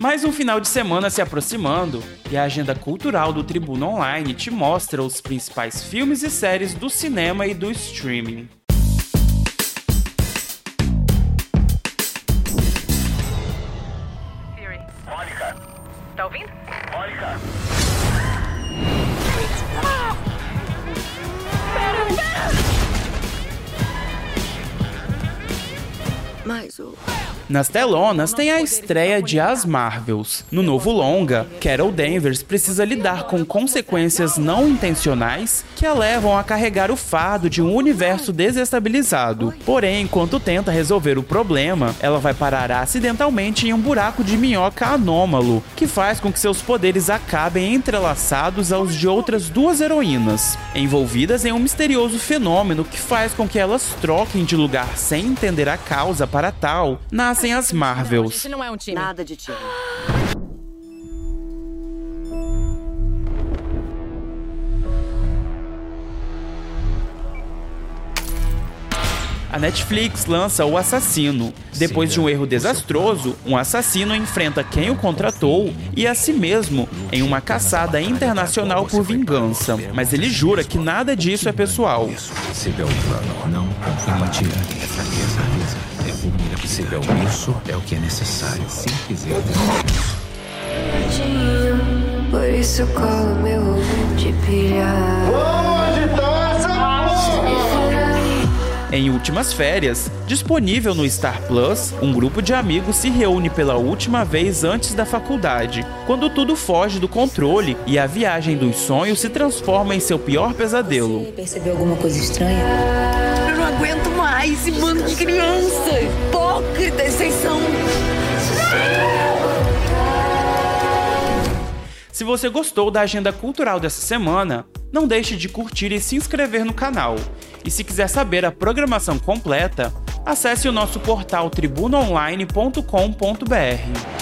Mais um final de semana se aproximando e a agenda cultural do Tribuna Online te mostra os principais filmes e séries do cinema e do streaming. Mônica. Tá ouvindo? Mais o. Nas telonas tem a estreia de As Marvels. No novo longa, Carol Danvers precisa lidar com consequências não intencionais que a levam a carregar o fardo de um universo desestabilizado. Porém, enquanto tenta resolver o problema, ela vai parar acidentalmente em um buraco de minhoca anômalo, que faz com que seus poderes acabem entrelaçados aos de outras duas heroínas, envolvidas em um misterioso fenômeno que faz com que elas troquem de lugar sem entender a causa para tal, nas nascem as Marvels. Não, não é um time. Nada de time. A Netflix lança O Assassino. Depois de um erro desastroso, um assassino enfrenta quem o contratou e a si mesmo em uma caçada internacional por vingança. Mas ele jura que nada disso é pessoal. Se é o plano, não empatia, é fraqueza. É possível. Isso é o que é necessário. Se quiser. Por isso colo meu ovo de pilhar. Em Últimas Férias, disponível no Star Plus, um grupo de amigos se reúne pela última vez antes da faculdade, quando tudo foge do controle e a viagem dos sonhos se transforma em seu pior pesadelo. Você percebeu alguma coisa estranha? Esse bando de crianças! Hipócritas, vocês são. Se você gostou da agenda cultural dessa semana, não deixe de curtir e se inscrever no canal. E se quiser saber a programação completa, acesse o nosso portal tribunaonline.com.br.